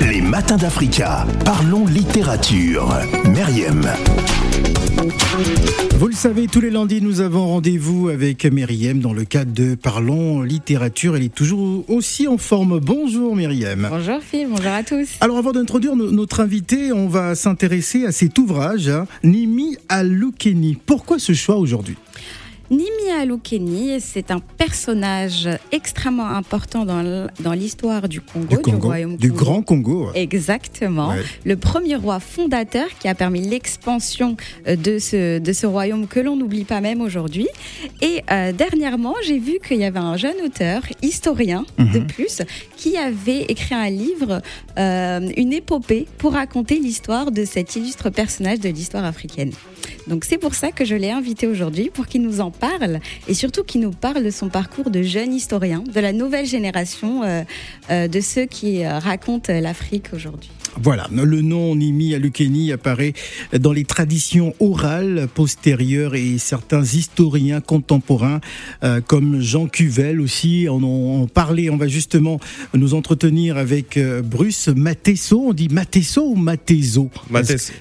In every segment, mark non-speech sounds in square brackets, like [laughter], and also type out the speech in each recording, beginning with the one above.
Les matins d'Africa. Parlons littérature. Myriam. Vous le savez, tous les lundis, nous avons rendez-vous avec Myriam dans le cadre de Parlons littérature. Elle est toujours aussi en forme. Bonjour Myriam. Bonjour Phil, bonjour à tous. Alors avant d'introduire notre invité, on va s'intéresser à cet ouvrage, hein, Nimi Alukeni. Pourquoi ce choix aujourd'hui? Nimi Alukeni, c'est un personnage extrêmement important dans l'histoire du Congo, du, Congo, du royaume du Grand Congo. Exactement. Le premier roi fondateur qui a permis l'expansion euh, de ce, de ce royaume que l'on n'oublie pas même aujourd'hui. Et euh, dernièrement, j'ai vu qu'il y avait un jeune auteur, historien de mhm. plus, qui avait écrit un livre, euh, une épopée, pour raconter l'histoire de cet illustre personnage de l'histoire africaine. Donc c'est pour ça que je l'ai invité aujourd'hui, pour qu'il nous en parle et surtout qu'il nous parle de son parcours de jeune historien, de la nouvelle génération euh, euh, de ceux qui racontent l'Afrique aujourd'hui. Voilà, le nom Nimi Alukeni apparaît dans les traditions orales postérieures et certains historiens contemporains comme Jean Cuvel aussi en ont parlé. On va justement nous entretenir avec Bruce Matesso. On dit Matesso ou Matezo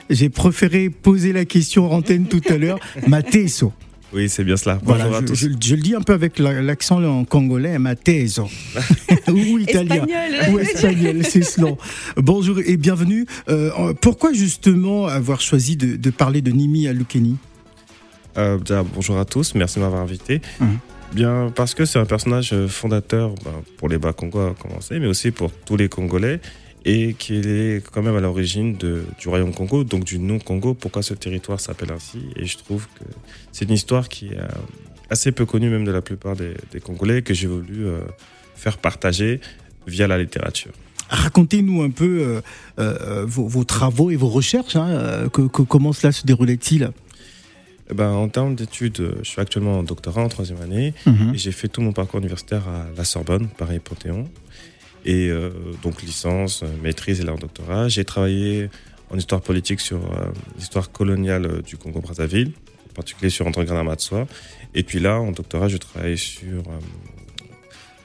J'ai préféré poser la question en antenne tout à l'heure. [laughs] Matesso. Oui, c'est bien cela. Bonjour à tous. Je, le dis un peu avec l'accent en congolais, Mateso. [laughs] ou italien. Espagnol. Ou espagnol, c'est cela. Bonjour et bienvenue. Euh, pourquoi justement avoir choisi de, parler de Nimi Alukeni euh, Bonjour à tous, merci de m'avoir invité. Hum. Bien, parce que c'est un personnage fondateur ben, pour les Bas-Congo à commencer, mais aussi pour tous les Congolais et qu'il est quand même à l'origine du royaume Congo, donc du nom Congo. Pourquoi ce territoire s'appelle ainsi? Et je trouve que c'est une histoire qui est euh, assez peu connue même de la plupart des, Congolais que j'ai voulu euh, faire partager via la littérature. Racontez-nous un peu euh, vos, travaux et vos recherches. Hein, que, comment cela se déroulait-il? Eh ben, en termes d'études, je suis actuellement en doctorat en troisième année mhm. et j'ai fait tout mon parcours universitaire à la Sorbonne, Paris Panthéon. Et euh, donc licence, maîtrise et là doctorat. J'ai travaillé en histoire politique sur euh, l'histoire coloniale du Congo-Brazzaville, en particulier sur André Granamatsoa. Et puis là, en doctorat, je travaille sur euh,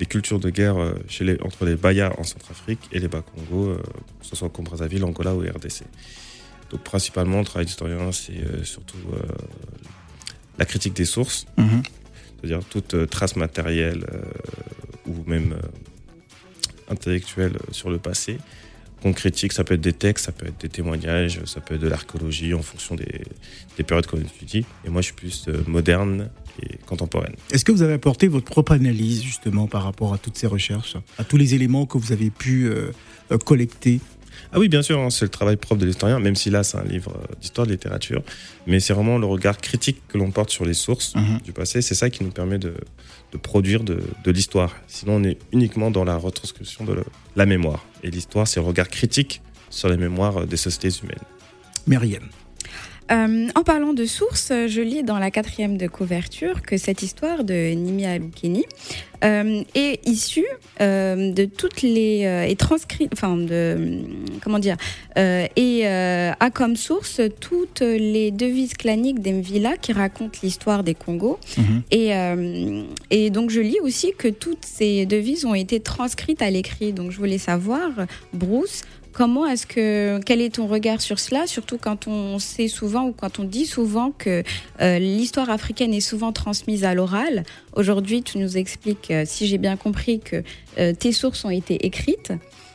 les cultures de guerre chez les, entre les Bayas en Centrafrique et les Bas-Congo, que ce soit au Congo-Brazzaville, Angola ou RDC. Donc principalement, le travail d'historien, c'est surtout la critique des sources, mhm. c'est-à-dire toute trace matérielle ou même intellectuelle sur le passé qu'on critique. Ça peut être des textes, ça peut être des témoignages, ça peut être de l'archéologie en fonction des, périodes qu'on étudie. Et moi, je suis plus euh, moderne et contemporaine. Est-ce que vous avez apporté votre propre analyse justement par rapport à toutes ces recherches, à tous les éléments que vous avez pu euh, euh, collecter? Ah oui, bien sûr, hein, c'est le travail propre de l'historien, même si là c'est un livre d'histoire de littérature, mais c'est vraiment le regard critique que l'on porte sur les sources mhm. du passé, c'est ça qui nous permet de, produire de, l'histoire. Sinon, on est uniquement dans la retranscription de la mémoire. Et l'histoire, c'est le regard critique sur les mémoires des sociétés humaines. Myriam. Euh, en parlant de sources, je lis dans la quatrième de couverture que cette histoire de Nimi Alukeni euh, est issue euh, de toutes les est transcrite, enfin de comment dire, et a comme source toutes les devises claniques d'Emvila qui racontent l'histoire des Congos. Mhm. Et, et donc je lis aussi que toutes ces devises ont été transcrites à l'écrit. Donc je voulais savoir, Bruce, Comment est-ce que quel est ton regard sur cela, surtout quand on sait souvent ou quand on dit souvent que euh, l'histoire africaine est souvent transmise à l'oral. Aujourd'hui, tu nous expliques, euh, si j'ai bien compris, que euh, tes sources ont été écrites.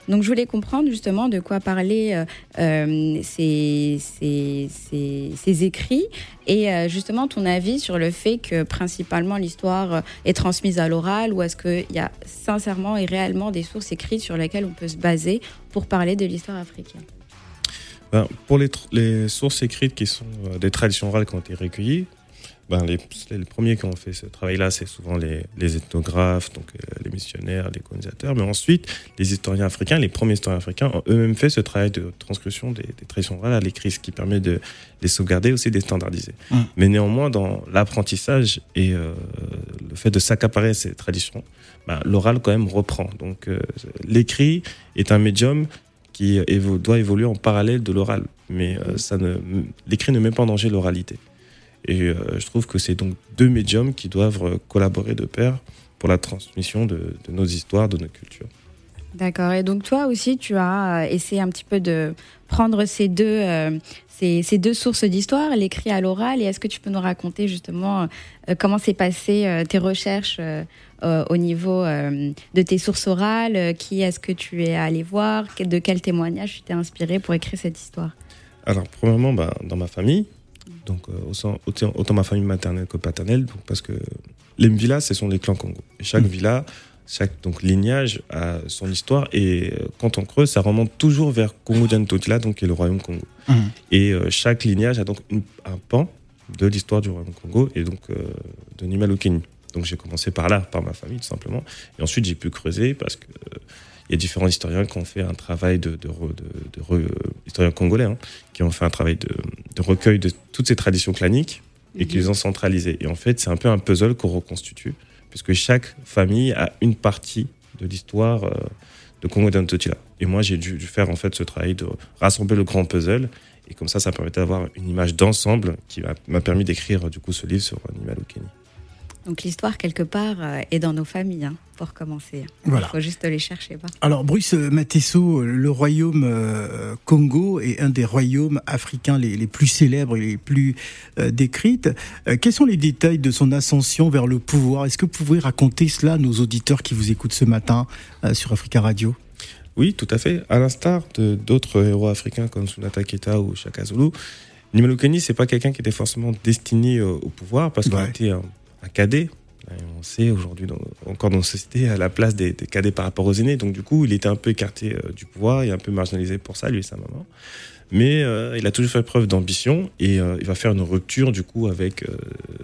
Donc je voulais comprendre justement de quoi parlaient euh, euh, ces, écrits et euh, justement ton avis sur le fait que principalement l'histoire est transmise à l'oral ou est-ce qu'il y a sincèrement et réellement des sources écrites sur lesquelles on peut se baser pour parler de l'histoire africaine? Ben, Pour les, sources écrites qui sont des traditions orales qui ont été recueillies, ben, les, les, premiers qui ont fait ce travail-là, c'est souvent les, les, ethnographes, donc euh, les missionnaires, les colonisateurs. Mais ensuite, les historiens africains, les premiers historiens africains, ont eux-mêmes fait ce travail de transcription des, des traditions orales à l'écrit, ce qui permet de les sauvegarder aussi, de les standardiser. Hum. Mais néanmoins, dans l'apprentissage et euh, le fait de s'accaparer ces traditions, ben, l'oral quand même reprend. Donc, euh, l'écrit est un médium qui doit évoluer en parallèle de l'oral. Mais ça ne, l'écrit ne met pas en danger l'oralité. Et euh, je trouve que c'est donc deux médiums qui doivent euh, collaborer de pair pour la transmission de, nos histoires, de nos cultures. D'accord. Et donc toi aussi, tu as essayé un petit peu de prendre ces deux, ces, deux sources d'histoire, l'écrit à l'oral, et est-ce que tu peux nous raconter justement comment s'est passé tes recherches au niveau de tes sources orales Qui est-ce que tu es allé voir De quel témoignage tu t'es inspiré pour écrire cette histoire? Alors, premièrement, bah, dans ma famille, donc autant, autant, ma famille maternelle que paternelle, donc, parce que les villas, ce sont les clans Congo. Et chaque mmh. villa, chaque donc, lignage a son histoire. Et euh, quand on creuse, ça remonte toujours vers Congo Totila, donc qui est le royaume Congo. Mmh. Et euh, chaque lignage a donc un pan de l'histoire du royaume Congo et donc euh, de Nimalukeni. Donc j'ai commencé par là, par ma famille tout simplement. Et ensuite j'ai pu creuser parce que il y a différents historiens qui ont fait un travail de, de, de, historiens congolais, hein, qui ont fait un travail de, recueil de toutes ces traditions claniques et qui mhm. les ont centralisées. Et en fait, c'est un peu un puzzle qu'on reconstitue, puisque chaque famille a une partie de l'histoire euh, de Congo d'Antotila. Et moi, j'ai dû, faire en fait ce travail de rassembler le grand puzzle. Et comme ça, ça permettait d'avoir une image d'ensemble qui m'a permis d'écrire du coup ce livre sur Animal Kenny. Donc l'histoire, quelque part, euh, est dans nos familles, hein, pour commencer. Voilà. Il faut juste les chercher. Pas. Alors, Bruce Matesso, le royaume euh, Congo est un des royaumes africains les, plus célèbres et les plus euh, décrites. quels sont les détails de son ascension vers le pouvoir? Est-ce que vous pouvez raconter cela à nos auditeurs qui vous écoutent ce matin sur Africa Radio? Oui, tout à fait. À l'instar de d'autres héros africains comme Sunata Keita ou Shaka Zulu, Nimelo Kenny, c'est pas quelqu'un qui était forcément destiné au pouvoir parce qu'il était un un cadet. on sait aujourd'hui, encore dans nos sociétés, à la place des, cadets par rapport aux aînés. Donc, du coup, il était un peu écarté euh, du pouvoir et un peu marginalisé pour ça, lui et sa maman. Mais euh, il a toujours fait preuve d'ambition et euh, il va faire une rupture, du coup, avec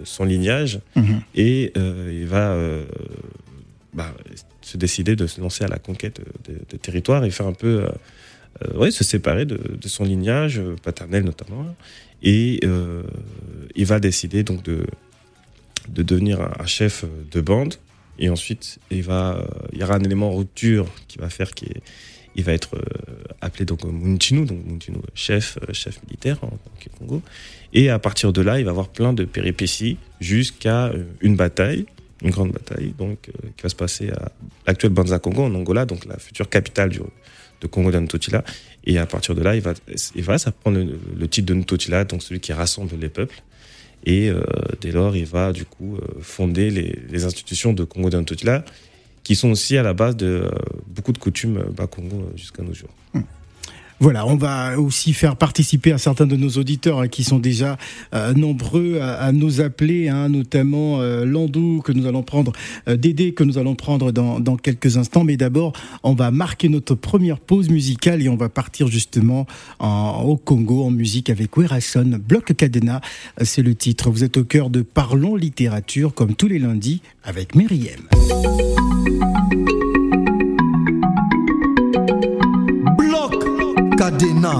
son lignage. Mhm. Et il va bah, se décider de se lancer à la conquête de, territoires et faire un peu. ouais, se séparer de, de, son lignage paternel, notamment. Et il va décider donc de de devenir un, chef de bande. Et ensuite, il, va, euh, il y aura un élément en rupture qui va faire qu'il il va être euh, appelé donc Munchinu, donc Munchinu, chef, euh, chef militaire en, Congo. Et à partir de là, il va avoir plein de péripéties jusqu'à une bataille, une grande bataille, donc qui va se passer à l'actuel Banza Congo en Angola, donc la future capitale du, de Congo d'Antotila. Et à partir de là, il va, il va ça prendre le, le titre de Ntotila, donc celui qui rassemble les peuples. Et euh, dès lors, il va du coup euh, fonder les, institutions de Congo d'Antotila, qui sont aussi à la base de euh, beaucoup de coutumes Congo jusqu'à nos jours. Hum. Voilà, on va aussi faire participer à certains de nos auditeurs hein, qui sont déjà euh, nombreux à, nous appeler, hein, notamment euh, Landou que nous allons prendre, euh, Dédé que nous allons prendre dans, quelques instants. Mais d'abord, on va marquer notre première pause musicale et on va partir justement en, au Congo en musique avec Werason, Bloc Cadena, c'est le titre. Vous êtes au cœur de Parlons littérature comme tous les lundis avec Myriam. Cadena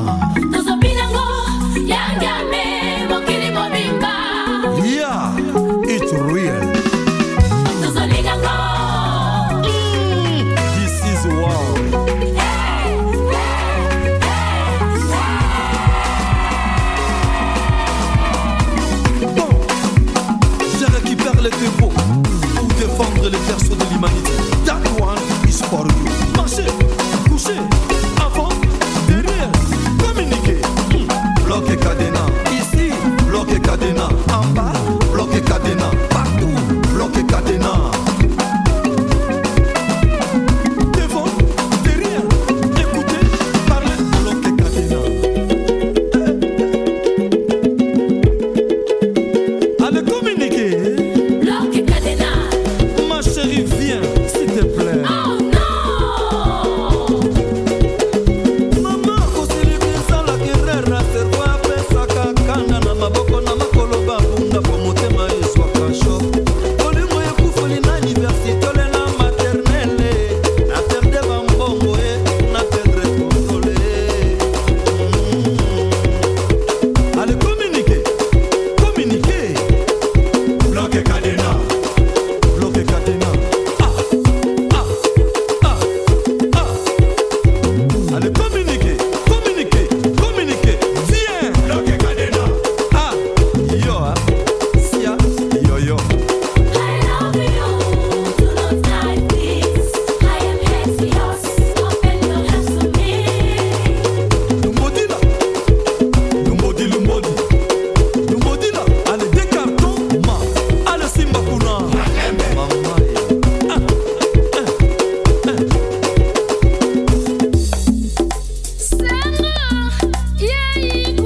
aí.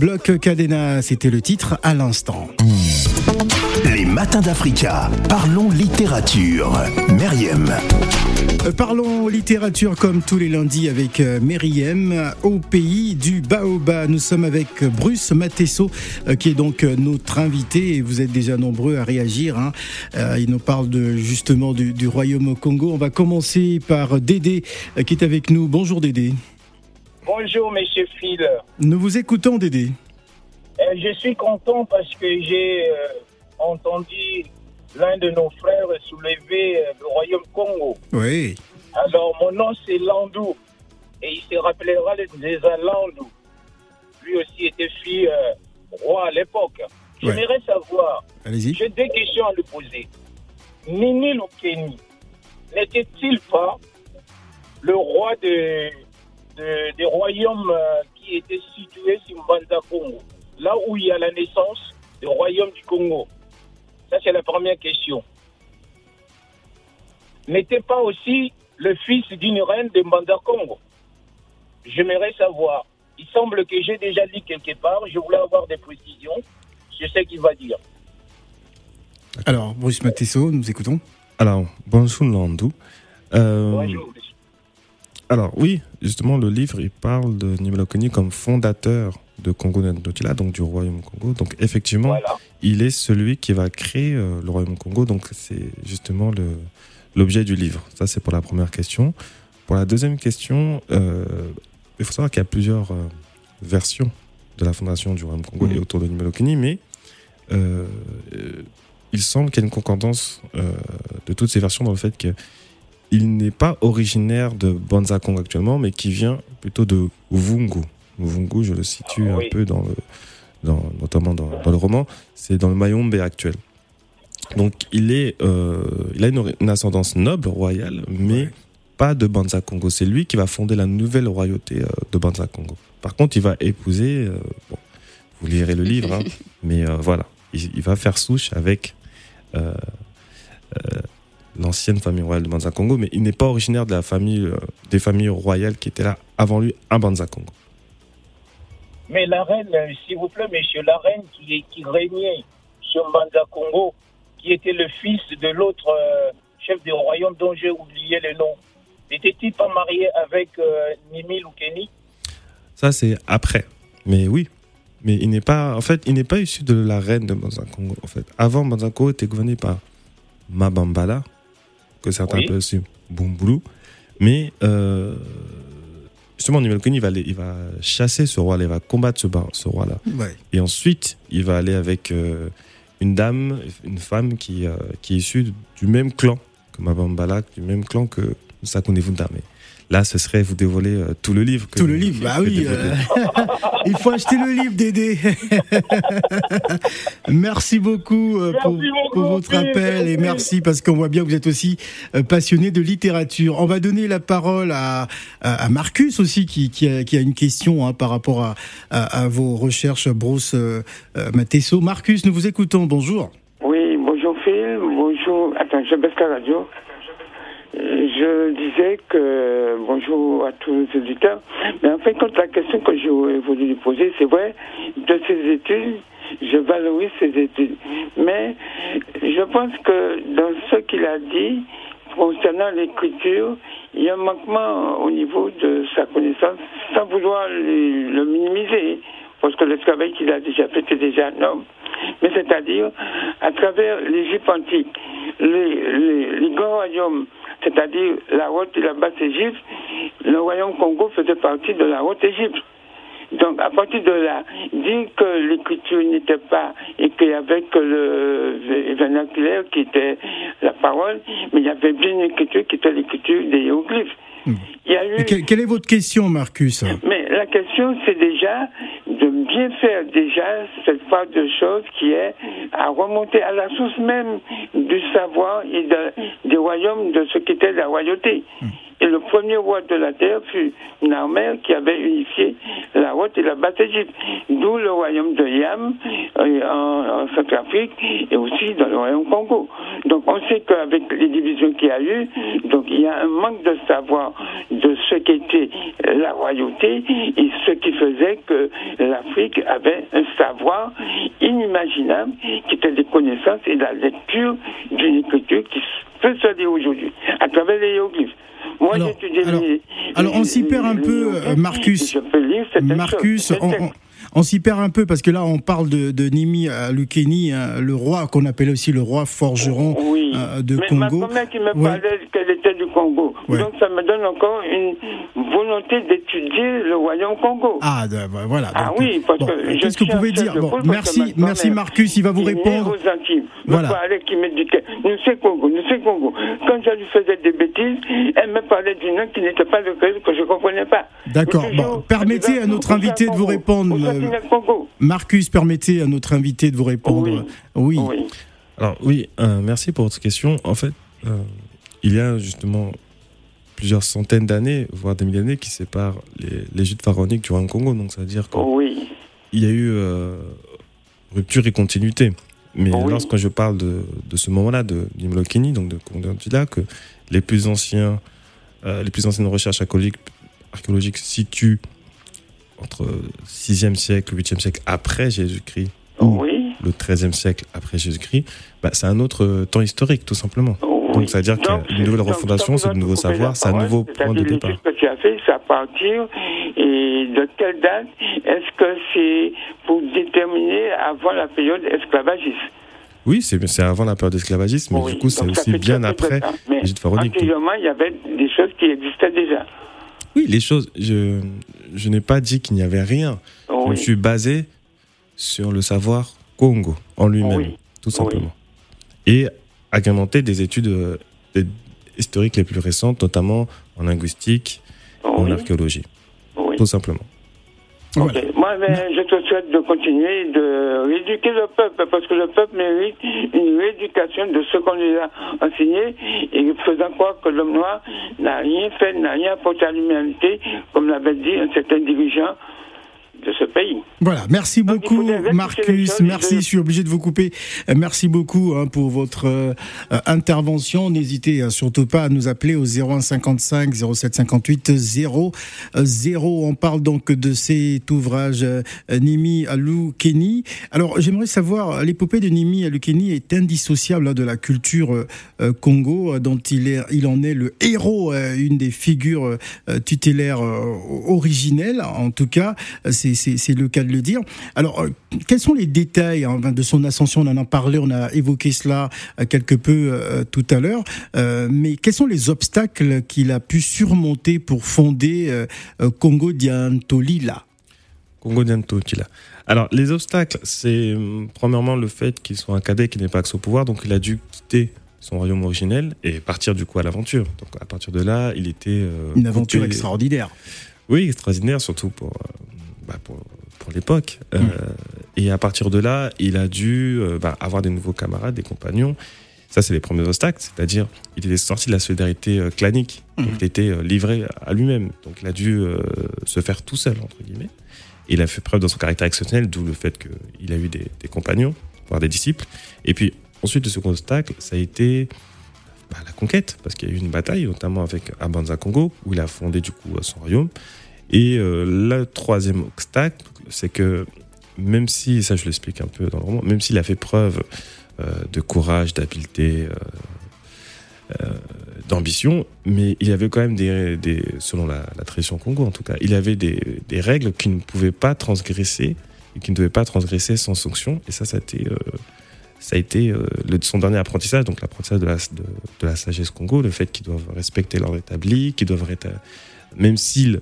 Bloc Cadena, c'était le titre à l'instant. Les matins d'Africa. Parlons littérature. Meriem. Euh, parlons littérature comme tous les lundis avec euh, Meriem au pays du Baoba. Nous sommes avec Bruce Matesso euh, qui est donc notre invité et vous êtes déjà nombreux à réagir. Hein. Il nous parle de, justement du, du Royaume au Congo. On va commencer par Dédé qui est avec nous. Bonjour Dédé. Bonjour Monsieur Phil. Nous vous écoutons Dédé. je suis content parce que j'ai entendu l'un de nos frères soulever euh, le royaume Congo. Oui. Alors, mon nom, c'est Landou. Et il se rappellera des Landou. Lui aussi était fille euh, roi à l'époque. J'aimerais savoir. Allez-y. J'ai deux questions à lui poser. Nini Lukeni n'était-il pas le roi de, des royaumes euh, qui étaient situés sur Mbanza Congo, là où il y a la naissance du royaume du Congo ça, c'est la première question. N'était pas aussi le fils d'une reine de Mbanda Congo J'aimerais savoir. Il semble que j'ai déjà lu quelque part. Je voulais avoir des précisions. Je sais qu'il va dire. Alors, Bruce Matesso, nous écoutons. Alors, bonjour Landou. Euh, bonjour. Alors, oui, justement, le livre, il parle de Nimelokoni comme fondateur de Congo Ndotila, donc du Royaume Congo. Donc effectivement, il est celui qui va créer euh, le Royaume Congo. Donc c'est justement l'objet du livre. Ça, c'est pour la première question. Pour la deuxième question, euh, il faut savoir qu'il y a plusieurs euh, versions de la fondation du Royaume Congo et mmh. autour de Nimelokini, mais il semble qu'il y ait une concordance de toutes ces versions dans le fait qu'il n'est pas originaire de Banza Congo actuellement, mais qui vient plutôt de Vungu. Muvungu, je le situe un peu dans le, dans, notamment dans, le roman, c'est dans le Mayombe actuel. Donc il, est, euh, il a une, ascendance noble, royale, mais pas de Banza Congo. C'est lui qui va fonder la nouvelle royauté euh, de Banza Congo. Par contre, il va épouser, euh, vous lirez le livre, hein, [laughs] mais voilà, il, va faire souche avec l'ancienne famille royale de Banza Congo, mais il n'est pas originaire de la famille, des familles royales qui étaient là avant lui à Banza Congo. Mais la reine, s'il vous plaît, monsieur, la reine qui, qui régnait sur Mbanza Congo, qui était le fils de l'autre euh, chef du royaume dont j'ai oublié le nom, n'était-il pas marié avec euh, Nimi Lukeni? Ça, c'est après. Mais oui. Mais il n'est pas, en fait, il n'est pas issu de la reine de Mbanza Congo. En fait, avant, Mbanza Congo était gouverné par Mabambala, que certains appellent aussi Bumbulu. Mais euh, justement, Nimelkuni, il va, il va chasser ce roi-là, il va combattre ce, ce roi-là. Et ensuite, il va aller avec euh, une dame, une femme qui, euh, qui est issue du même clan que Mabambala, du même clan que Sakune Vundame. Là, ce serait vous dévoiler euh, tout le livre. tout le livre, bah oui. Euh, [laughs] il faut acheter le livre, Dédé. [laughs] merci beaucoup, euh, pour, votre appel et merci parce qu'on voit bien que vous êtes aussi passionné de littérature. On va donner la parole à, à, Marcus aussi qui, qui, a, qui, a, une question hein, par rapport à, à, vos recherches, Bruce Matesso. Marcus, nous vous écoutons. Bonjour. Oui, bonjour Phil. Bonjour. Attends, je baisse la radio. Je disais que bonjour à tous les auditeurs, mais en fait, quand la question que je voulu lui poser, c'est vrai, de ces études, je valorise ces études. Mais je pense que dans ce qu'il a dit concernant l'écriture, il y a un manquement au niveau de sa connaissance, sans vouloir le, minimiser, parce que le travail qu'il a déjà fait est déjà un homme. Mais c'est-à-dire, à travers l'Égypte antique, les, les, les grands royaumes c'est-à-dire la haute et la basse Égypte, le royaume Congo faisait partie de la haute Égypte. Donc, à partir de là, dire que l'écriture n'était pas et qu'il y avait que le vernaculaire qui était la parole, mais il y avait bien une écriture qui était l'écriture des hiéroglyphes. Hmm. quelle est votre question, Marcus? Mais la question, c'est déjà de bien faire déjà cette part de choses qui est à remonter à la source même du savoir et des royaumes de ce qu'était la royauté. Hmm. Et le premier roi de la terre fut Narmer qui avait unifié la Haute et la Basse-Égypte. D'où le royaume de Yam euh, en, en Centrafrique et aussi dans le royaume Congo. Donc on sait qu'avec les divisions qu'il y a eu, donc il y a un manque de savoir de ce qu'était la royauté et ce qui faisait que l'Afrique avait un savoir inimaginable qui était des connaissances et la lecture d'une écriture qui peut se lire aujourd'hui à travers les hiéroglyphes. Moi, Alors, alors- les- alors, on s'y perd un peu, euh, Marcus. Marcus, on, on- s'y perd un peu parce que là, on parle de, de Nimi Alukeni, hein, le roi qu'on appelle aussi le roi forgeron Oui. euh, de Mais ma Congo. grand-mère qui me Ouais. parlait qu'elle était du Congo. Ouais. Donc ça me donne encore une volonté d'étudier le royaume Congo. Ah, de- bah, voilà. Ah oui, parce bon, que je Qu'est-ce que vous pouvez à dire Bon, merci, ma merci Marcus, il va vous répondre. aux Antilles. Voilà. Parlait, qui m'éduquait. Nous c'est Congo, nous c'est Congo. Quand je lui faisais des bêtises, elle me parlait du nom qui n'était pas le que je ne comprenais pas. D'accord. Bon, permettez à notre invité de vous répondre, euh, Congo. Marcus, permettez à notre invité de vous répondre. Oui. Oui. Alors oui, euh, merci pour votre question. En fait, euh, il y a justement plusieurs centaines d'années, voire des milliers d'années, qui séparent les, les pharaoniques du royaume Congo. Donc ça veut dire qu'il Oui. y a eu euh, rupture et continuité. Mais Oui. lorsque je parle de, de ce moment-là, de Nimlokini, donc de Kondantila, que les plus anciens, euh, les plus anciennes recherches archéologiques, archéologiques situent entre 6e siècle, 8e siècle après Jésus-Christ, Oui. le 13e siècle après Jésus-Christ, bah, c'est un autre euh, temps historique, tout simplement. Oui. Donc, ça veut dire qu'il y a une nouvelle refondation, c'est de nouveaux savoirs, c'est un nouveau point de c'est-à-dire départ. l'étude que tu as fait, c'est à partir et de quelle date Est-ce que c'est pour déterminer avant la période esclavagiste? Oui, c'est avant la période d'esclavagisme, mais Oui. du coup, c'est aussi bien après pharaoniques. Antérieurement, il y avait des choses qui existaient déjà. Oui, les choses, je, je n'ai pas dit qu'il n'y avait rien. Je me suis basé sur le savoir Congo en lui-même, Oui. tout simplement. Et agrémenté des études euh, des- historiques les plus récentes, notamment en linguistique, en archéologie, tout simplement. Voilà. Moi, ben, je te souhaite de continuer de rééduquer le peuple, parce que le peuple mérite une rééducation de ce qu'on lui a enseigné, et faisant croire que l'homme noir n'a rien fait, n'a rien apporté à l'humanité, comme l'avait dit un certain dirigeant de ce pays. Voilà, merci beaucoup Marcus, merci, je- suis obligé de vous couper. Euh, Merci beaucoup hein, pour votre euh, euh, intervention. N'hésitez euh, surtout pas à nous appeler au 0155 0758 0 0. On parle donc de cet ouvrage euh, Nimi Alukeni. Alors j'aimerais savoir, l'épopée de Nimi Alukeni est indissociable hein, de la culture Congo, dont il, est, il en est le héros, une des figures tutélaires originelles, en tout cas, c'est c'est- le cas de le dire. Alors, euh, quels sont les détails hein, de son ascension? On en a parlé, on a évoqué cela euh, quelque peu euh, tout à l'heure, Euh, mais quels sont les obstacles qu'il a pu surmonter pour fonder euh, Congo Diantolila? Congo Tila. Alors, les obstacles, c'est premièrement le fait qu'il soit un cadet qui n'est pas accès au pouvoir, donc il a dû quitter son royaume originel et partir du coup à l'aventure. Donc, à partir de là, il était. Une aventure coupé- extraordinaire. Oui, extraordinaire, surtout pour, bah, pour, pour l'époque. Euh, et à partir de là, il a dû euh, bah, avoir des nouveaux camarades, des compagnons. Ça, c'est les premiers obstacles, c'est-à-dire il était sorti de la solidarité euh, clanique. Mhm. il était livré à lui-même. Donc, il a dû se faire tout seul, entre guillemets. Et il a fait preuve dans son caractère exceptionnel, d'où le fait qu'il a eu des, des compagnons, voire des disciples. Et puis, ensuite, le second obstacle, ça a été bah, la conquête, parce qu'il y a eu une bataille, notamment avec Abanza Congo, où il a fondé du coup son royaume. Et euh, le troisième obstacle, c'est que même si, ça je l'explique un peu dans le roman, même s'il a fait preuve euh, de courage, d'habileté, euh, d'ambition, mais il avait quand même des, selon la, tradition Congo en tout cas, il avait des, règles qu'il ne pouvait pas transgresser et qui ne devait pas transgresser sans sanction. Et ça, ça a été, ça a été son dernier apprentissage, donc l'apprentissage de la, sagesse Congo, le fait qu'ils doivent respecter l'ordre établi, qu'ils doivent même s'il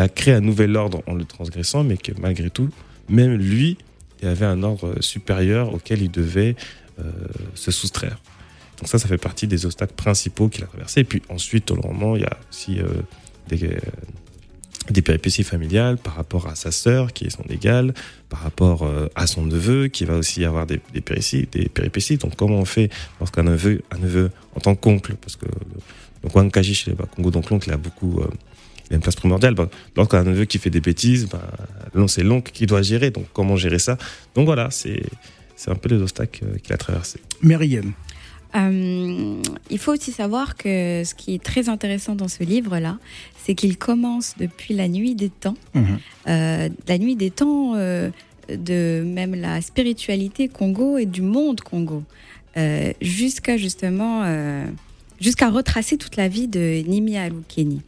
a créé un nouvel ordre en le transgressant, mais que malgré tout, même lui, il avait un ordre supérieur auquel il devait euh, se soustraire. Donc ça, ça fait partie des obstacles principaux qu'il a traversés. Et puis ensuite, le roman, il y a aussi euh, des, des péripéties familiales par rapport à sa sœur qui est son égale, par rapport euh, à son neveu qui va aussi avoir des, péripéties, des péripéties. Donc comment on fait lorsqu'un neveu, un neveu en tant qu'oncle, parce que donc Wankaji chez les Congo, donc l'oncle a beaucoup, euh, il a une place primordiale. Bah, lorsqu'un neveu qui fait des bêtises, bah, c'est l'oncle qui doit gérer. Donc comment gérer ça? Donc voilà, c'est c'est un peu les obstacles qu'il a traversés. Myriam. Euh, il faut aussi savoir que ce qui est très intéressant dans ce livre-là, c'est qu'il commence depuis la nuit des temps, Mhm. euh, la nuit des temps euh, de même la spiritualité Congo et du monde Congo, euh, jusqu'à justement euh, jusqu'à retracer toute la vie de Nimi Alukeni.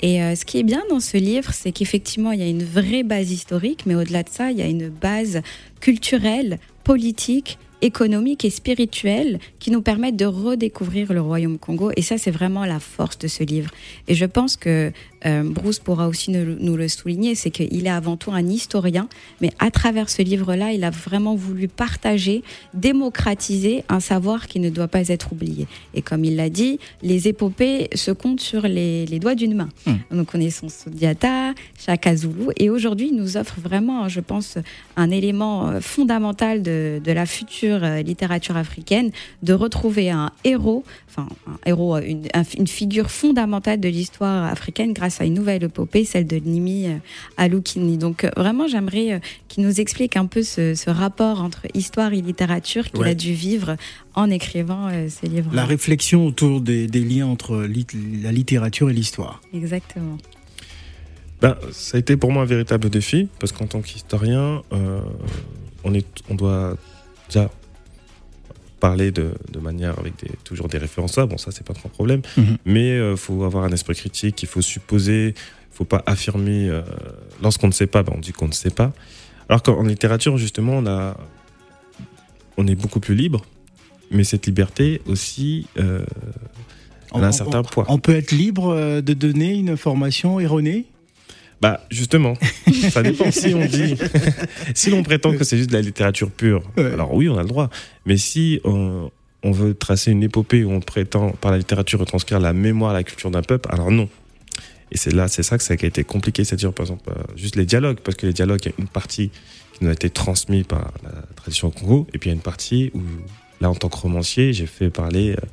Et euh, ce qui est bien dans ce livre, c'est qu'effectivement, il y a une vraie base historique, mais au-delà de ça, il y a une base culturelle, politique, économique et spirituelle qui nous permettent de redécouvrir le royaume Congo. Et ça, c'est vraiment la force de ce livre. Et je pense que euh, Bruce pourra aussi nous, nous le souligner, c'est qu'il est avant tout un historien, mais à travers ce livre-là, il a vraiment voulu partager, démocratiser un savoir qui ne doit pas être oublié. Et comme il l'a dit, les épopées se comptent sur les, les doigts d'une main. Mm. Nous connaissons Sodiata, Chaka Zulu, et aujourd'hui, il nous offre vraiment, je pense, un élément euh, fondamental de, de la future euh, littérature africaine, de retrouver un héros, enfin un héros, une, un- une figure fondamentale de l'histoire africaine grâce à une nouvelle épopée, celle de Nimi euh, Alukini. Donc euh, vraiment, j'aimerais euh, qu'il nous explique un peu ce, ce rapport entre histoire et littérature qu'il Ouais. a dû vivre en écrivant euh, ce livre. La réflexion autour des, des liens entre lit- la littérature et l'histoire. Exactement. Ben, ça a été pour moi un véritable défi, parce qu'en tant qu'historien, euh, on, est, on doit déjà parler de, de manière avec des, toujours des références là, bon ça c'est pas trop un problème, Mhm. mais il faut avoir un esprit critique, il faut supposer, il faut pas affirmer, euh, lorsqu'on ne sait pas, ben, on dit qu'on ne sait pas. Alors qu'en en littérature justement on, a, on est beaucoup plus libre, mais cette liberté aussi, euh, elle a un certain poids. On peut être libre euh, de donner une information erronée? Bah justement, [laughs] ça dépend si on dit, [laughs] si l'on prétend que c'est juste de la littérature pure, Ouais. alors oui on a le droit. Mais si on, on veut tracer une épopée où on prétend par la littérature retranscrire la mémoire, la culture d'un peuple, alors non. Et c'est là, c'est ça que ça a été compliqué, c'est-à-dire par exemple euh, juste les dialogues, parce que les dialogues, il y a une partie qui nous a été transmise par la tradition au Congo, et puis il y a une partie où là en tant que romancier, j'ai fait parler euh,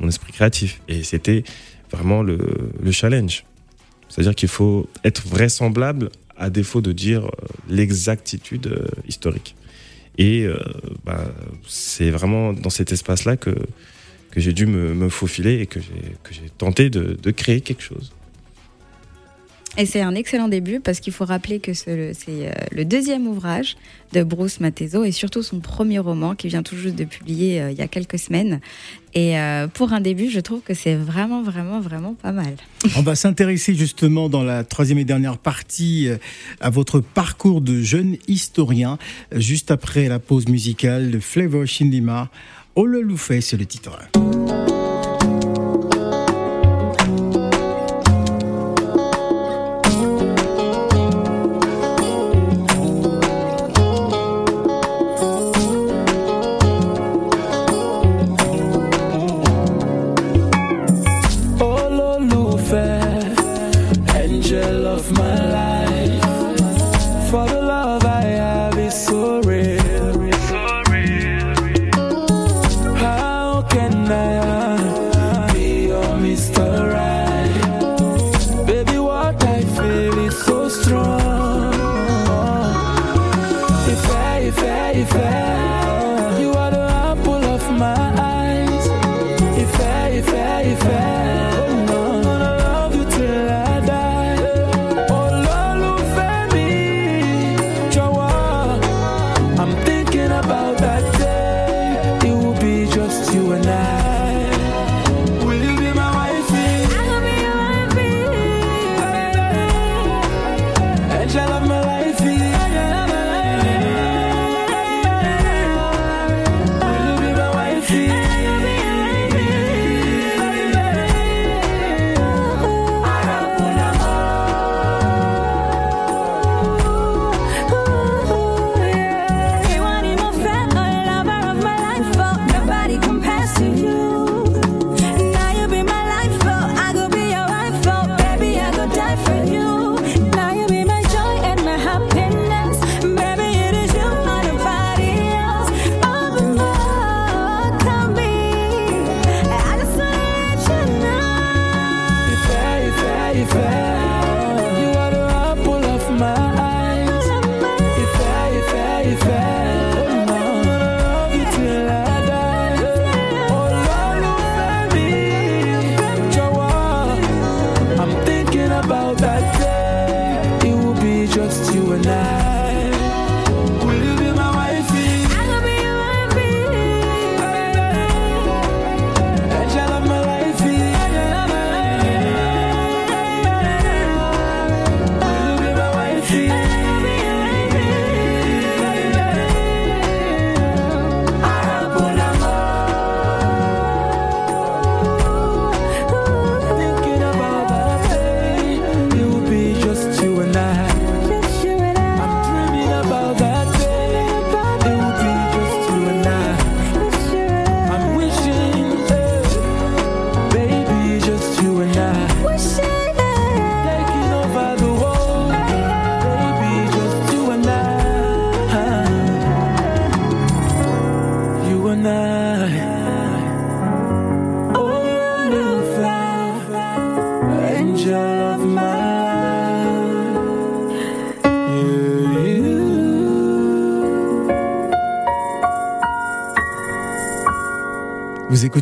mon esprit créatif, et c'était vraiment le, le challenge. C'est-à-dire qu'il faut être vraisemblable à défaut de dire euh, l'exactitude euh, historique. Et euh, bah, c'est vraiment dans cet espace-là que, que j'ai dû me, me faufiler et que j'ai tenté de, de créer quelque chose. Et c'est un excellent début parce qu'il faut rappeler que ce- c'est euh, le deuxième ouvrage de Bruce Matezo et surtout son premier roman qui vient tout juste de publier euh, il y a quelques semaines. Et euh, pour un début, je trouve que c'est vraiment, vraiment, vraiment pas mal. [laughs] On va s'intéresser justement dans la troisième et dernière partie à votre parcours de jeune historien, juste après la pause musicale de Flavor Shindima. Ololufe, c'est le titre.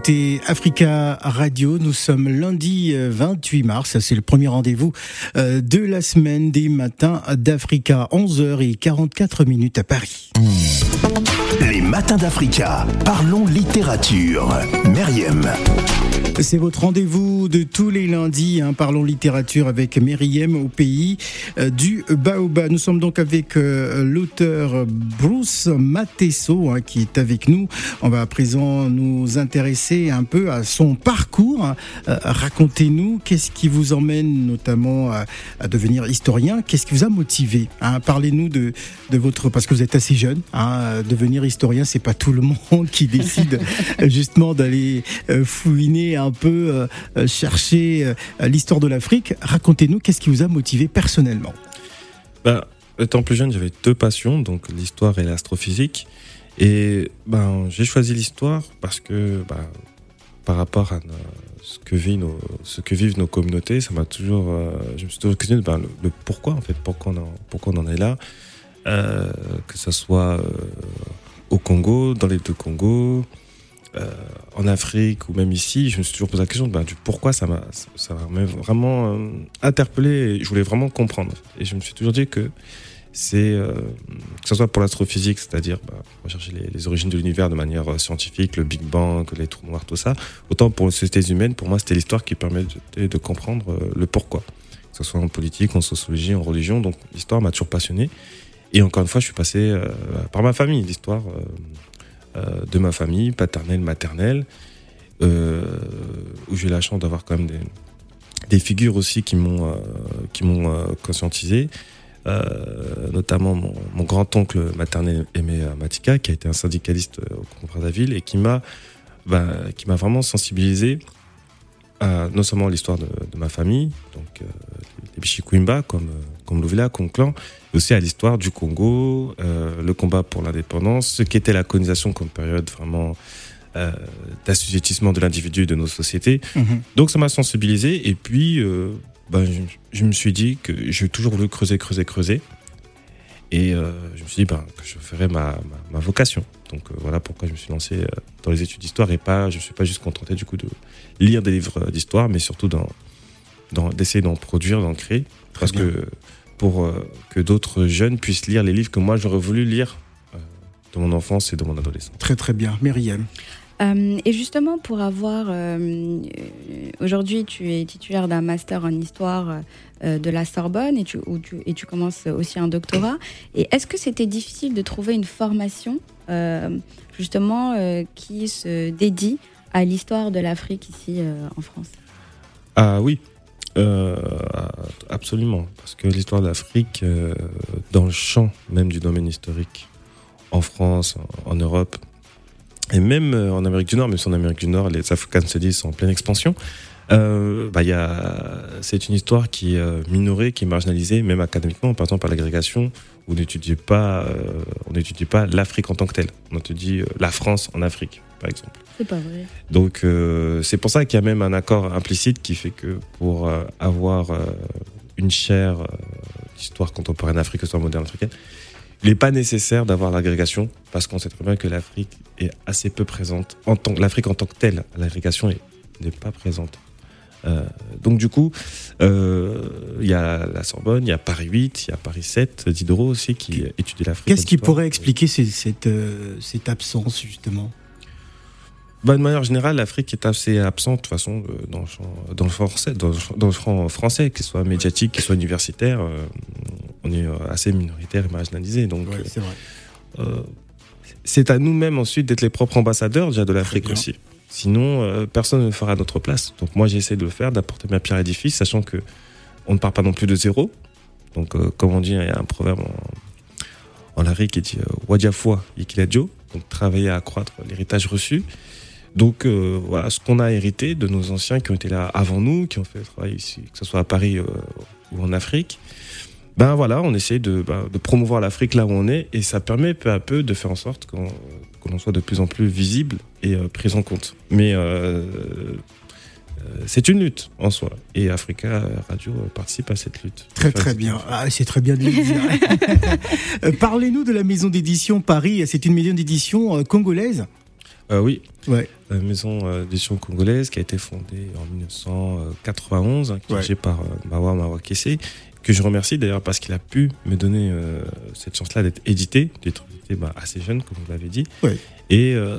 Écoutez Africa Radio. Nous sommes lundi 28 euh, mars. C'est le premier rendez-vous euh, de la semaine des matins d'Africa. 11h44 minutes à Paris. Les matins d'Africa. Parlons littérature. Meriem. C'est votre rendez-vous de tous les lundis. Hein, parlons littérature avec Meriem au pays euh, du Baoba. Nous sommes donc avec euh, l'auteur Bruce Matesso hein, qui est avec nous. On va à présent nous intéresser un peu à son parcours. Hein. Euh, racontez-nous qu'est-ce qui vous emmène notamment à, devenir historien? Qu'est-ce qui vous a motivé Parlez-nous de, de votre parce que vous êtes assez jeune. devenir historien, c'est pas tout le monde qui décide [laughs] justement d'aller fouiner un peu euh, euh, chercher euh, l'histoire de l'Afrique. Racontez-nous, qu'est-ce qui vous a motivé personnellement? Ben, Étant plus jeune, j'avais deux passions, donc l'histoire et l'astrophysique. Et ben, j'ai choisi l'histoire parce que ben, par rapport à ce, que nos, ce que vivent nos communautés, ça m'a toujours, je me suis toujours questionné ben, le, pourquoi en fait, pourquoi on en, pourquoi on en est là, que ce soit au Congo, dans les deux Congos, euh, en Afrique ou même ici, je me suis toujours posé la question bah, du pourquoi ça m'a vraiment euh, interpellé et je voulais vraiment comprendre. Et je me suis toujours dit que c'est euh, que ce soit pour l'astrophysique, c'est-à-dire bah, rechercher les, les, origines de l'univers de manière scientifique, le Big Bang, les trous noirs, tout ça. Autant pour les sociétés humaines, pour moi, c'était l'histoire qui permet de, de comprendre le pourquoi, que ce soit en politique, en sociologie, en religion. Donc l'histoire m'a toujours passionné. Et encore une fois, je suis passé par ma famille, l'histoire. Euh, de ma famille, paternelle, maternelle, euh, où j'ai la chance d'avoir quand même des, figures aussi qui m'ont euh, qui m'ont conscientisé. notamment mon, grand-oncle maternel Aimé Matika, qui a été un syndicaliste au Congrès Brazzaville et qui m'a bah, qui m'a vraiment sensibilisé à non seulement l'histoire de, ma famille, donc les Bichikwimba comme comme Louvila, comme clan, aussi à l'histoire du Congo, euh, le combat pour l'indépendance, ce qu'était la colonisation comme période vraiment euh, d'assujettissement de l'individu de nos sociétés. Mhm. Donc ça m'a sensibilisé et puis euh, ben, je, me suis dit que j'ai toujours voulu creuser, creuser, creuser. Et je me suis dit ben, que je ferais ma, ma, vocation. Donc voilà pourquoi je me suis lancé dans les études d'histoire et pas, je ne suis pas juste contenté du coup de lire des livres d'histoire, mais surtout d'essayer d'en produire, d'en créer. parce que pour euh, que d'autres jeunes puissent lire les livres que moi j'aurais voulu lire euh, de mon enfance et de mon adolescence. Très très bien. Myriam. Euh, et justement, pour avoir. Aujourd'hui, tu es titulaire d'un master en histoire de la Sorbonne et tu, et tu commences aussi un doctorat. Et est-ce que c'était difficile de trouver une formation, justement, qui se dédie à l'histoire de l'Afrique ici en France? Ah oui, euh, absolument, parce que l'histoire de l'Afrique, euh, dans le champ même du domaine historique, en France, en, Europe, et même euh, en Amérique du Nord, même si en Amérique du Nord, les African Studies sont en pleine expansion, bah, y a, c'est une histoire qui est minorée, qui est marginalisée, même académiquement, par exemple par l'agrégation, où on n'étudie pas, on n'étudie pas l'Afrique en tant que telle. On étudie la France en Afrique par exemple. C'est pas vrai. Donc euh, c'est pour ça qu'il y a même un accord implicite qui fait que pour euh, avoir euh, une chaire d'histoire contemporaine africaine, histoire moderne africaine, il n'est pas nécessaire d'avoir l'agrégation parce qu'on sait très bien que l'Afrique est assez peu présente en tant l'Afrique en tant que telle, l'agrégation n'est pas présente donc du coup, il y a la Sorbonne, il y a Paris 8, il y a Paris 7, Diderot aussi qui étudie l'Afrique. Qu'est-ce qui pourrait expliquer cette, cette absence justement? Bah, de manière générale, l'Afrique est assez absente de toute façon dans le champ, dans le français, dans, le champ français, qu'il soit médiatique, qu'il soit universitaire. on est assez minoritaire et marginalisé. Donc, c'est vrai. Euh, c'est à nous-mêmes ensuite d'être les propres ambassadeurs déjà de l'Afrique aussi. Sinon, euh, personne ne le fera à notre place. Donc moi, j'essaie de le faire, d'apporter ma pierre à l'édifice, sachant que on ne part pas non plus de zéro. Donc, euh, comme on dit, il y a un proverbe en, en qui dit Wadiafua Ikiladjo, donc travailler à accroître l'héritage reçu. Donc voilà ce qu'on a hérité de nos anciens qui ont été là avant nous, qui ont fait le travail ici, que ce soit à Paris ou en Afrique ben voilà, on essaye ben, de, promouvoir l'Afrique là où on est et ça permet peu à peu de faire en sorte qu'on l'on soit de plus en plus visible et euh, pris en compte. Mais euh, euh, c'est une lutte en soi et Africa Radio participe à cette lutte. Très très bien, ah, c'est très bien de le dire. [laughs] Parlez-nous de la maison d'édition Paris, c'est une maison d'édition congolaise? Oui, ouais. la maison d'édition congolaise qui a été fondée en 1991, hein, dirigée par Mawa Mawa Kessé, que je remercie d'ailleurs parce qu'il a pu me donner euh, cette chance-là d'être édité, d'être édité bah, assez jeune, comme vous l'avez dit. Et euh,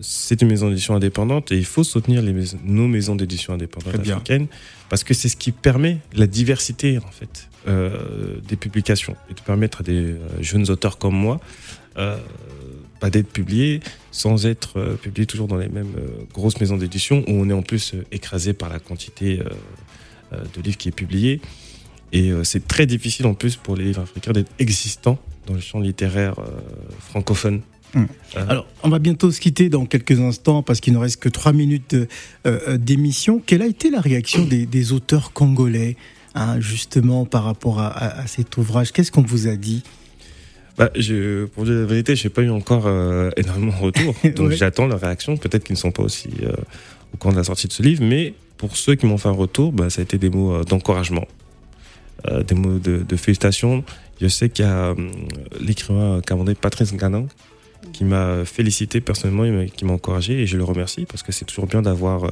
c'est une maison d'édition indépendante et il faut soutenir les nos maisons d'édition indépendantes africaines parce que c'est ce qui permet la diversité en fait euh, des publications et de permettre à des jeunes auteurs comme moi bah, d'être publiés sans être publiés toujours dans les mêmes grosses maisons d'édition où on est en plus écrasé par la quantité de livres qui est publié. Et euh, c'est très difficile en plus pour les livres africains d'être existants dans le champ littéraire euh, francophone. Hum. Euh. Alors, on va bientôt se quitter dans quelques instants parce qu'il ne reste que trois minutes d'émission. Quelle a été la réaction des, auteurs congolais, hein, justement, par rapport à, cet ouvrage? Qu'est-ce qu'on vous a dit? Bah, je, pour dire la vérité, je n'ai pas eu encore énormément de retours. [laughs] Donc j'attends leur réaction. Peut-être qu'ils ne sont pas aussi au cours de la sortie de ce livre. Mais pour ceux qui m'ont fait un retour, bah, ça a été des mots d'encouragement. Euh, des mots de, félicitations. Je sais qu'il y a euh, l'écrivain camerounais Patrice Ganang qui m'a félicité personnellement et qui m'a encouragé et je le remercie parce que c'est toujours bien d'avoir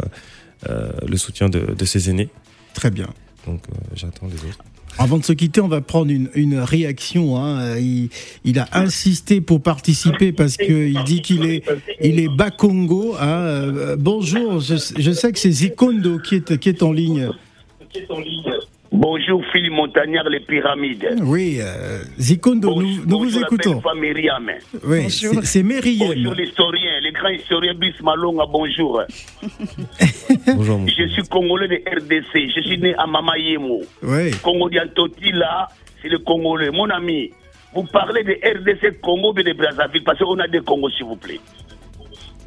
euh, le soutien de, ses aînés. Très bien. Donc j'attends les autres. Avant de se quitter, on va prendre une, réaction. Hein. Il, a insisté pour participer parce qu'il dit qu'il est, il est Bakongo. Hein. bonjour, je, sais que c'est Zikondo qui est, qui est en ligne. Qui est en ligne. Bonjour Philippe Montagnard, les pyramides. Oui, euh, Zikondo, nous, nous vous écoutons. Myriam. Oui, c'est Myriam. Bonjour l'historien, le grand historien Brice Malonga, bonjour. [laughs] bonjour. Je suis congolais de RDC, je suis né à Mamayemo. Oui. Congo d'Antoti, là, c'est le congolais. Mon ami, vous parlez de RDC Congo de Brazzaville, parce qu'on a des Congos, s'il vous plaît.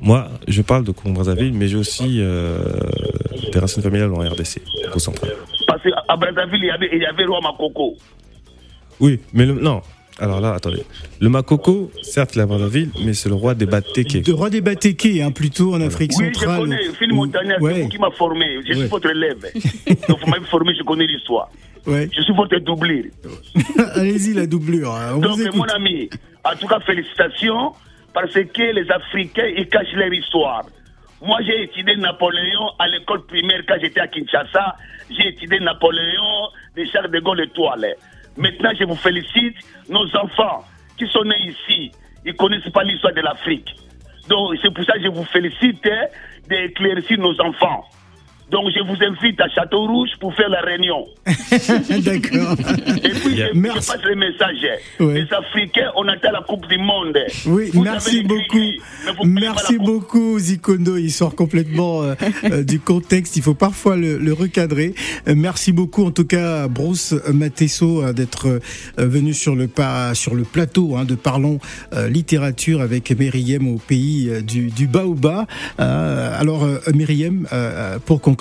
Moi, je parle de Congo-Brazzaville, mais j'ai aussi euh, des racines familiales en RDC, au central. Parce qu'à Brazzaville, il y avait, il y avait le roi Makoko. Oui, mais le, non. Alors là, attendez. Le Makoko, certes, il est à Brazzaville, mais c'est le roi des Bateke. Le roi des Bateke, hein, plutôt en Afrique centrale. Oui, je connais. Phil Montagnard, c'est vous qui m'a formé. Je suis votre élève. [laughs] Donc, vous m'avez formé, je connais l'histoire. Ouais. Je suis votre doublure. [laughs] Allez-y, la doublure. Hein, on Donc, mon ami, en tout cas, félicitations parce que les Africains, ils cachent leur histoire. Moi, j'ai étudié Napoléon à l'école primaire quand j'étais à Kinshasa. J'ai étudié Napoléon de Charles de Gaulle étoile. Maintenant, je vous félicite. Nos enfants qui sont nés ici, ils ne connaissent pas l'histoire de l'Afrique. Donc, c'est pour ça que je vous félicite hein, d'éclaircir nos enfants. Donc je vous invite à Château Rouge pour faire la réunion. [laughs] D'accord. Et puis je, merci. passe le message. Les Africains, on atteint la Coupe du Monde. Oui, merci beaucoup. merci beaucoup Zikondo. Il sort complètement euh, euh, du contexte. Il faut parfois le, recadrer. Euh, merci beaucoup en tout cas Bruce Matesso d'être venu sur le, sur le plateau hein, de Parlons littérature avec Myriam au pays du, du Baoba. alors Myriam, pour conclure,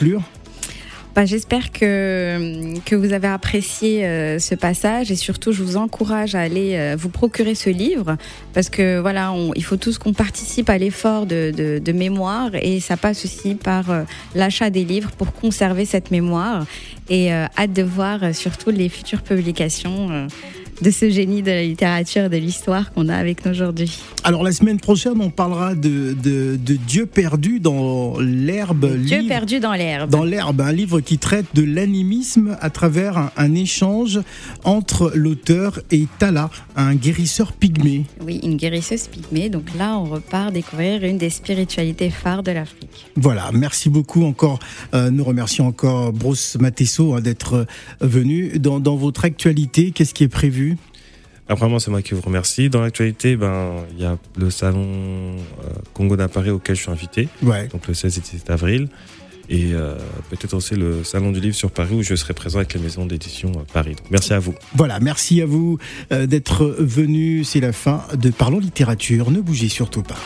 bah, J'espère que, que vous avez apprécié euh, ce passage et surtout je vous encourage à aller euh, vous procurer ce livre parce que voilà, il faut tous qu'on participe à l'effort de, de, mémoire et ça passe aussi par euh, l'achat des livres pour conserver cette mémoire et hâte de voir surtout les futures publications de ce génie de la littérature et de l'histoire qu'on a avec nous aujourd'hui. Alors la semaine prochaine, on parlera de, de, Dieu perdu dans l'herbe. Dieu perdu dans l'herbe. Dans l'herbe, un livre qui traite de l'animisme à travers un, échange entre l'auteur et Tala, un guérisseur pygmée. Oui, une guérisseuse pygmée. Donc là, on repart découvrir une des spiritualités phares de l'Afrique. Voilà, merci beaucoup encore. Euh, nous remercions encore Bruce Matesso hein, d'être euh, venu. Dans, dans votre actualité, qu'est-ce qui est prévu Vraiment, c'est moi qui vous remercie. Dans l'actualité, ben, il y a le salon euh, Congo d'Appareil auquel je suis invité. Donc le 16 et 17 avril. Et euh, peut-être aussi le salon du livre sur Paris où je serai présent avec la maison d'édition euh, Paris. merci à vous. Voilà, merci à vous d'être venu. C'est la fin de Parlons littérature. Ne bougez surtout pas.